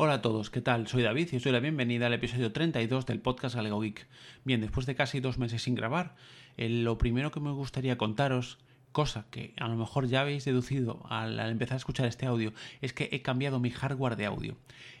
Hola a todos, ¿qué tal? Soy David y os doy la bienvenida al episodio 32 del podcast Galego Geek. Bien, después de casi dos meses sin grabar, eh, lo primero que me gustaría contaros, cosa que a lo mejor ya habéis deducido al, empezar a escuchar este audio, es que he cambiado mi hardware de audio.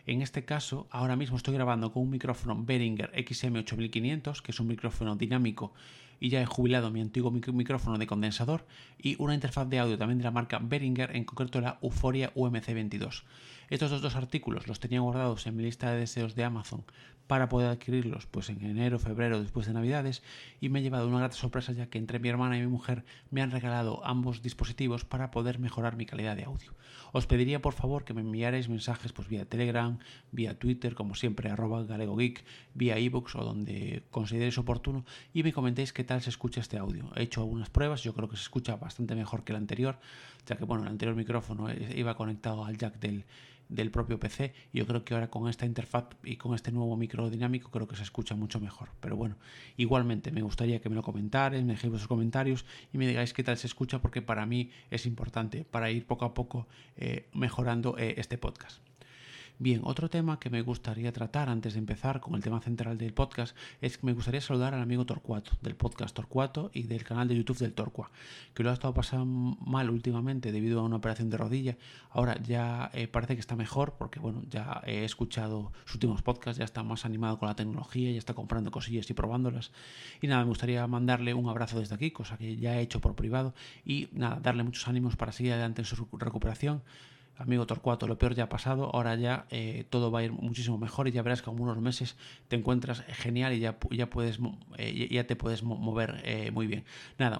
En este caso, ahora mismo estoy grabando con un micrófono Behringer XM8500, que es un micrófono dinámico y ya he jubilado mi antiguo micrófono de condensador y una interfaz de audio también de la marca Behringer, en concreto la Euphoria UMC22. Estos dos, artículos los tenía guardados en mi lista de deseos de Amazon para poder adquirirlos pues en enero, febrero, después de Navidades y me he llevado una grata sorpresa ya que entre mi hermana y mi mujer me han regalado ambos dispositivos para poder mejorar mi calidad de audio. Os pediría por favor que me enviarais mensajes pues vía Telegram, vía Twitter, como siempre, arroba galegogeek, vía ebooks o donde consideréis oportuno y me comentéis qué tal se escucha este audio. He hecho algunas pruebas, yo creo que se escucha bastante mejor que el anterior, ya que bueno, el anterior micrófono iba conectado al jack del del propio PC. Yo creo que ahora con esta interfaz y con este nuevo micro dinámico creo que se escucha mucho mejor. Pero bueno, igualmente me gustaría que me lo comentarais, me dejéis vuestros comentarios y me digáis qué tal se escucha porque para mí es importante para ir poco a poco eh, mejorando eh, este podcast. Bien, otro tema que me gustaría tratar antes de empezar con el tema central del podcast es que me gustaría saludar al amigo Torcuato, del podcast Torcuato y del canal de YouTube del Torcua, que lo ha estado pasando mal últimamente debido a una operación de rodilla. Ahora ya eh, parece que está mejor porque, bueno, ya he escuchado sus últimos podcasts, ya está más animado con la tecnología, ya está comprando cosillas y probándolas. Y nada, me gustaría mandarle un abrazo desde aquí, cosa que ya he hecho por privado, y nada, darle muchos ánimos para seguir adelante en su recuperación amigo Torcuato, lo peor ya ha pasado, ahora ya eh, todo va a ir muchísimo mejor y ya verás que en unos meses te encuentras genial y ya, puedes, eh, ya te puedes mover eh, muy bien. Nada,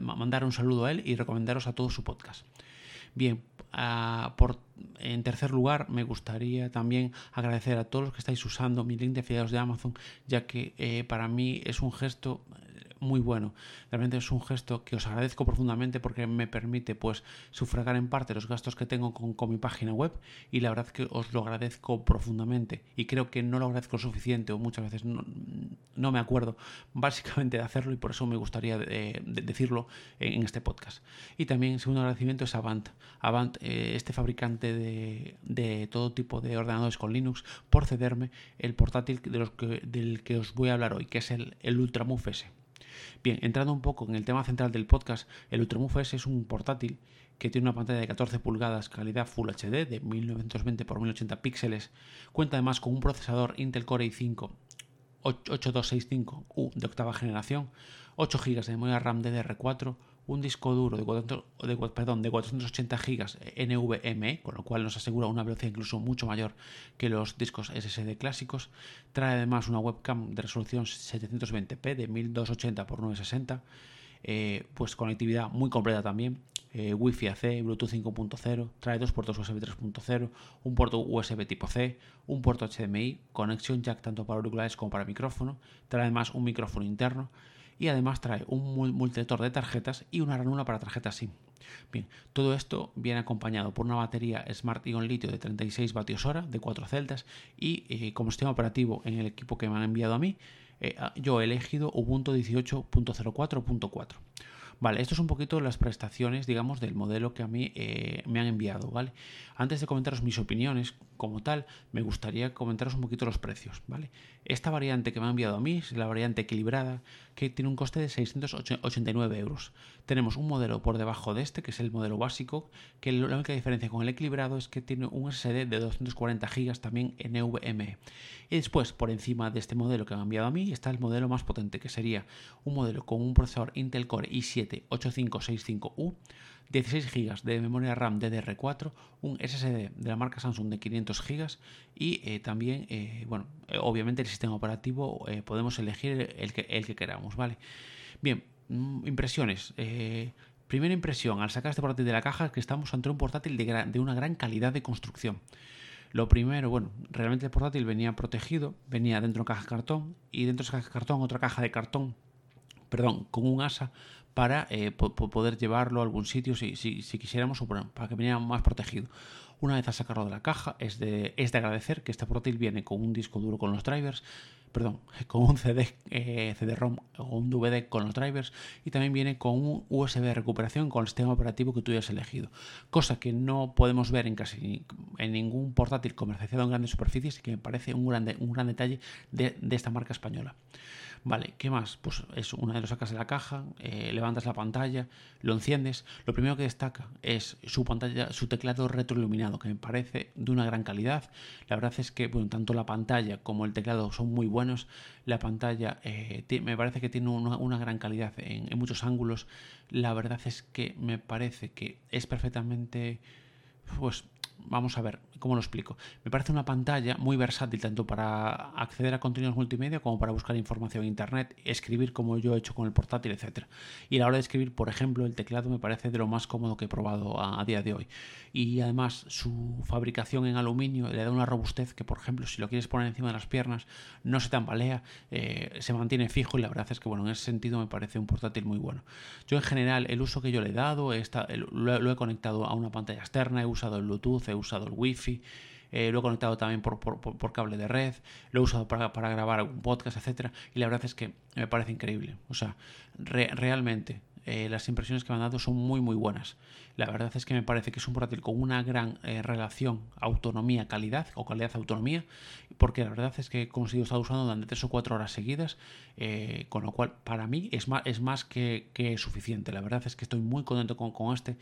mandar un saludo a él y recomendaros a todo su podcast. Bien, por, en tercer lugar, me gustaría también agradecer a todos los que estáis usando mi link de afiliados de Amazon, ya que para mí es un gesto muy bueno. Realmente es un gesto que os agradezco profundamente porque me permite pues sufragar en parte los gastos que tengo con, mi página web y la verdad que os lo agradezco profundamente y creo que no lo agradezco suficiente o muchas veces no, no me acuerdo básicamente de hacerlo y por eso me gustaría de decirlo en, este podcast. Y también segundo agradecimiento es Avant. Avant, eh, este fabricante de, de, todo tipo de ordenadores con Linux, por cederme el portátil de los que, del que os voy a hablar hoy, que es el, el Ultramove S. Bien, entrando un poco en el tema central del podcast, el Ultramove S es un portátil que tiene una pantalla de 14 pulgadas, calidad Full HD de 1920 x 1080 píxeles. Cuenta además con un procesador Intel Core i5 8265U de octava generación, 8 GB de memoria RAM DDR4, un disco duro de, 400, de, perdón, de 480 GB NVMe, con lo cual nos asegura una velocidad incluso mucho mayor que los discos SSD clásicos. Trae además una webcam de resolución 720p de 1280 x 960. Eh, pues conectividad muy completa también. Eh, Wi-Fi AC, Bluetooth 5.0, trae dos puertos USB 3.0, un puerto USB tipo C, un puerto HDMI, conexión jack tanto para auriculares como para micrófono, trae además un micrófono interno y además trae un multilector de tarjetas y una ranura para tarjetas SIM. Bien, todo esto viene acompañado por una batería Smart Ion litio de 36 vatios hora de 4 celdas y eh, como sistema operativo en el equipo que me han enviado a mí, eh, yo he elegido Ubuntu 18.04.4. Vale, esto es un poquito las prestaciones, digamos, del modelo que a mí eh, me han enviado, ¿vale? Antes de comentaros mis opiniones como tal, me gustaría comentaros un poquito los precios, ¿vale? Esta variante que me ha enviado a mí es la variante equilibrada, que tiene un coste de 689 euros. Tenemos un modelo por debajo de este, que es el modelo básico, que la única diferencia con el equilibrado es que tiene un SSD de 240 GB también NVMe. Y después, por encima de este modelo que me ha enviado a mí, está el modelo más potente, que sería un modelo con un procesador Intel Core i7-8565U, 16 GB de memoria RAM DDR4, un SSD de la marca Samsung de 500 GB y eh, también, eh, bueno, eh, obviamente el sistema operativo podemos elegir el que, queramos, ¿vale? Bien, mm, impresiones. primera impresión, al sacar este portátil de la caja, es que estamos ante un portátil de, de una gran calidad de construcción. Lo primero, bueno, realmente el portátil venía protegido, venía dentro de una caja de cartón y dentro de esa caja de cartón otra caja de cartón, perdón, con un asa para eh, poder llevarlo a algún sitio si, si, si quisiéramos o para que viniera más protegido. Una vez a sacarlo de la caja, es de, es de agradecer que este portátil viene con un disco duro con los drivers perdón, con un CD, eh, CD-ROM o un DVD con los drivers y también viene con un USB de recuperación con el sistema operativo que tú hayas elegido, cosa que no podemos ver en casi en ningún portátil comercializado en grandes superficies y que me parece un gran, un gran detalle de, de esta marca española. Vale, ¿qué más? Pues es una de los sacas de la caja, eh, levantas la pantalla, lo enciendes. Lo primero que destaca es su pantalla, su teclado retroiluminado, que me parece de una gran calidad. La verdad es que, bueno, tanto la pantalla como el teclado son muy buenos. La pantalla eh, me parece que tiene una, gran calidad en muchos ángulos. La verdad es que me parece que es perfectamente pues vamos a ver, ¿cómo lo explico? Me parece una pantalla muy versátil tanto para acceder a contenidos multimedia como para buscar información en Internet, escribir como yo he hecho con el portátil, etc. Y a la hora de escribir, por ejemplo, el teclado me parece de lo más cómodo que he probado a, día de hoy. Y además su fabricación en aluminio le da una robustez que, por ejemplo, si lo quieres poner encima de las piernas, no se tambalea, eh, se mantiene fijo y la verdad es que, bueno, en ese sentido me parece un portátil muy bueno. Yo en general, el uso que yo le he dado, lo he conectado a una pantalla externa, he usado el Bluetooth, he usado el Eh, lo he conectado también por, cable de red, lo he usado para, grabar un podcast, etcétera, y la verdad es que me parece increíble. O sea, realmente eh, las impresiones que me han dado son muy muy buenas. La verdad es que me parece que es un portátil con una gran eh, relación autonomía-calidad o calidad-autonomía, porque la verdad es que he conseguido estar usando durante tres o cuatro horas seguidas, con lo cual para mí es más, es más que, suficiente. La verdad es que estoy muy contento con, con este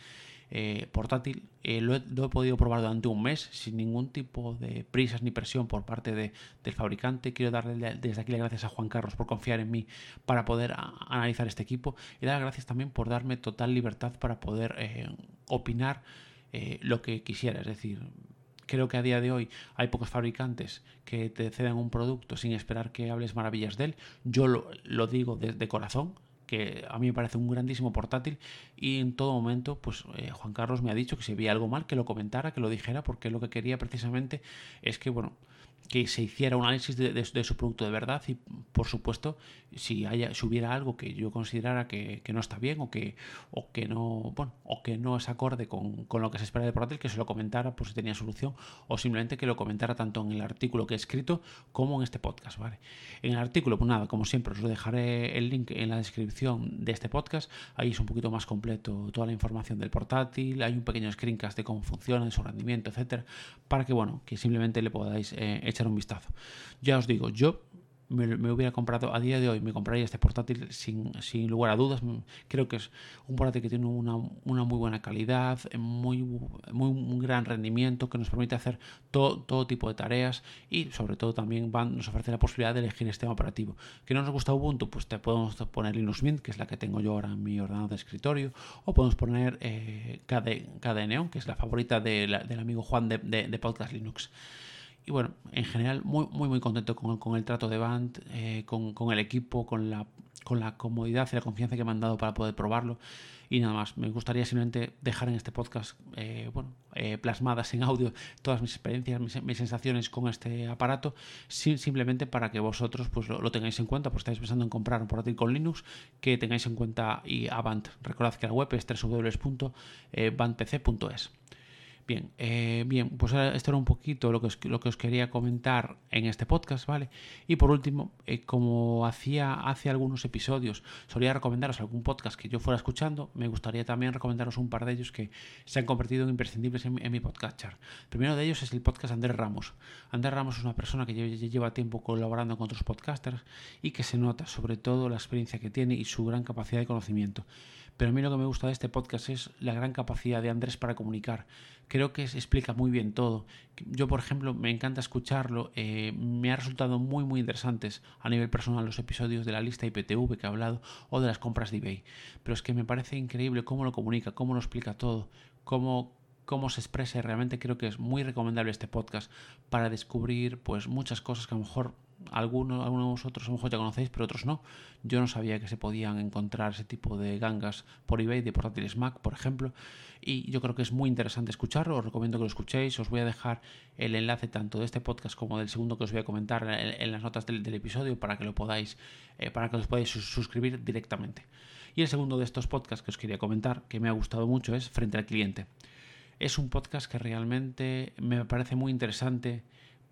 eh, portátil. Eh, lo, he, podido probar durante un mes sin ningún tipo de prisas ni presión por parte de, del fabricante. Quiero darle desde aquí las gracias a Juan Carlos por confiar en mí para poder analizar este equipo y dar las gracias también por darme total libertad para poder eh, opinar lo que quisiera. Es decir, creo que a día de hoy hay pocos fabricantes que te cedan un producto sin esperar que hables maravillas de él. Yo lo, digo de, corazón que a mí me parece un grandísimo portátil y en todo momento pues eh, Juan Carlos me ha dicho que si había algo mal que lo comentara, que lo dijera porque lo que quería precisamente es que bueno que se hiciera un análisis de, su producto de verdad y por supuesto si haya si hubiera algo que yo considerara que, no está bien o que o que no bueno o que no es acorde con, lo que se espera de portátil que se lo comentara por si tenía solución o simplemente que lo comentara tanto en el artículo que he escrito como en este podcast vale en el artículo pues nada como siempre os dejaré el link en la descripción de este podcast. Ahí es un poquito más completo toda la información del portátil hay un pequeño screencast de cómo funciona de su rendimiento etcétera para que bueno que simplemente le podáis eh, echar un vistazo. Ya os digo, yo me, hubiera comprado a día de hoy, me compraría este portátil sin, sin, lugar a dudas. Creo que es un portátil que tiene una, una muy buena calidad, muy, muy un gran rendimiento, que nos permite hacer todo, todo tipo de tareas y sobre todo también van, nos ofrece la posibilidad de elegir el sistema operativo. ¿Que no nos gusta Ubuntu? Pues te podemos poner Linux Mint, que es la que tengo yo ahora en mi ordenador de escritorio, o podemos poner eh, KDE, Neon, que es la favorita del amigo Juan de, de Podcast Linux y bueno, en general muy muy muy contento con, con el trato de Band, eh, con, con, el equipo, con la, con la comodidad y la confianza que me han dado para poder probarlo. Y nada más, me gustaría simplemente dejar en este podcast eh, bueno, eh, plasmadas en audio todas mis experiencias, mis, sensaciones con este aparato, simplemente para que vosotros pues, lo, tengáis en cuenta, pues estáis pensando en comprar un portátil con Linux, que tengáis en cuenta y Avant. Recordad que la web es www.bandpc.es. Bien, eh, bien, pues esto era un poquito lo que, os, lo que os quería comentar en este podcast, ¿vale? Y por último, eh, como hacía hace algunos episodios, solía recomendaros algún podcast que yo fuera escuchando, me gustaría también recomendaros un par de ellos que se han convertido en imprescindibles en, mi podcast. El primero de ellos es el podcast Andrés Ramos. Andrés Ramos es una persona que lleva tiempo colaborando con otros podcasters y que se nota sobre todo la experiencia que tiene y su gran capacidad de conocimiento. Pero a mí lo que me gusta de este podcast es la gran capacidad de Andrés para comunicar. Creo que se explica muy bien todo. Yo, por ejemplo, me encanta escucharlo. Eh, me ha resultado muy, muy interesantes a nivel personal los episodios de la lista IPTV que ha hablado o de las compras de eBay. Pero es que me parece increíble cómo lo comunica, cómo lo explica todo, cómo, cómo se expresa y realmente creo que es muy recomendable este podcast para descubrir pues muchas cosas que a lo mejor algunos, algunos de vosotros a lo mejor ya conocéis, pero otros no. Yo no sabía que se podían encontrar ese tipo de gangas por eBay, de portátiles Mac, por ejemplo. Y yo creo que es muy interesante escucharlo. Os recomiendo que lo escuchéis. Os voy a dejar el enlace tanto de este podcast como del segundo que os voy a comentar en, las notas del, episodio para que lo podáis, eh, para que os podáis suscribir directamente. Y el segundo de estos podcasts que os quería comentar, que me ha gustado mucho, es Frente al Cliente. Es un podcast que realmente me parece muy interesante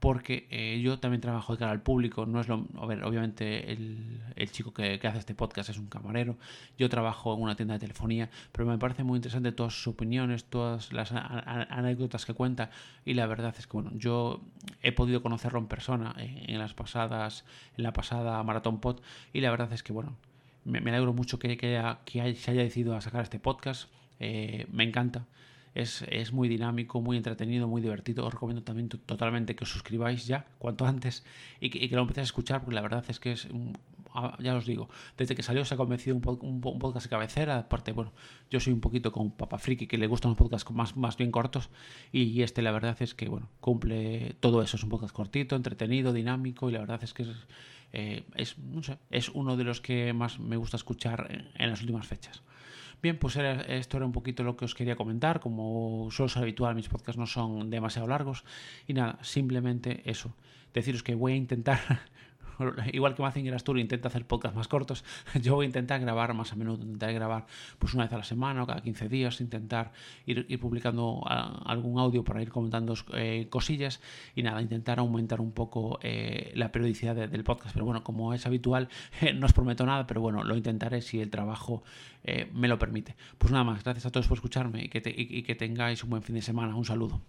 porque eh, yo también trabajo de cara al público, no es lo, a ver, obviamente el, chico que, hace este podcast es un camarero, yo trabajo en una tienda de telefonía, pero me parece muy interesante todas sus opiniones, todas las anécdotas que cuenta y la verdad es que bueno, yo he podido conocerlo en persona eh, en, las pasadas, en la pasada Maratón Pod y la verdad es que bueno, me, alegro mucho que, que, que, se haya decidido a sacar este podcast, eh, me encanta. Es, muy dinámico, muy entretenido, muy divertido. Os recomiendo también totalmente que os suscribáis ya, cuanto antes, y que, lo empecéis a escuchar, porque la verdad es que es, ah, ya os digo, desde que salió se ha convencido un, podcast de cabecera. Aparte, bueno, yo soy un poquito con Papa Friki, que le gustan los podcasts más, más bien cortos, y, este la verdad es que, bueno, cumple todo eso. Es un podcast cortito, entretenido, dinámico, y la verdad es que es, eh, es, no sé, es uno de los que más me gusta escuchar en las últimas fechas. Bien, pues esto era un poquito lo que os quería comentar. Como suelo ser habitual, mis podcasts no son demasiado largos. Y nada, simplemente eso. Deciros que voy a intentar igual que Mazinger Astur intenta hacer podcasts más cortos, yo voy a intentar grabar más a menudo, intentar grabar pues una vez a la semana o cada 15 días, intentar ir, publicando algún audio para ir comentando eh, cosillas y nada, intentar aumentar un poco eh, la periodicidad del podcast. Pero bueno, como es habitual, no os prometo nada, pero bueno, lo intentaré si el trabajo eh, me lo permite. Pues nada más, gracias a todos por escucharme y que, y que tengáis un buen fin de semana. Un saludo.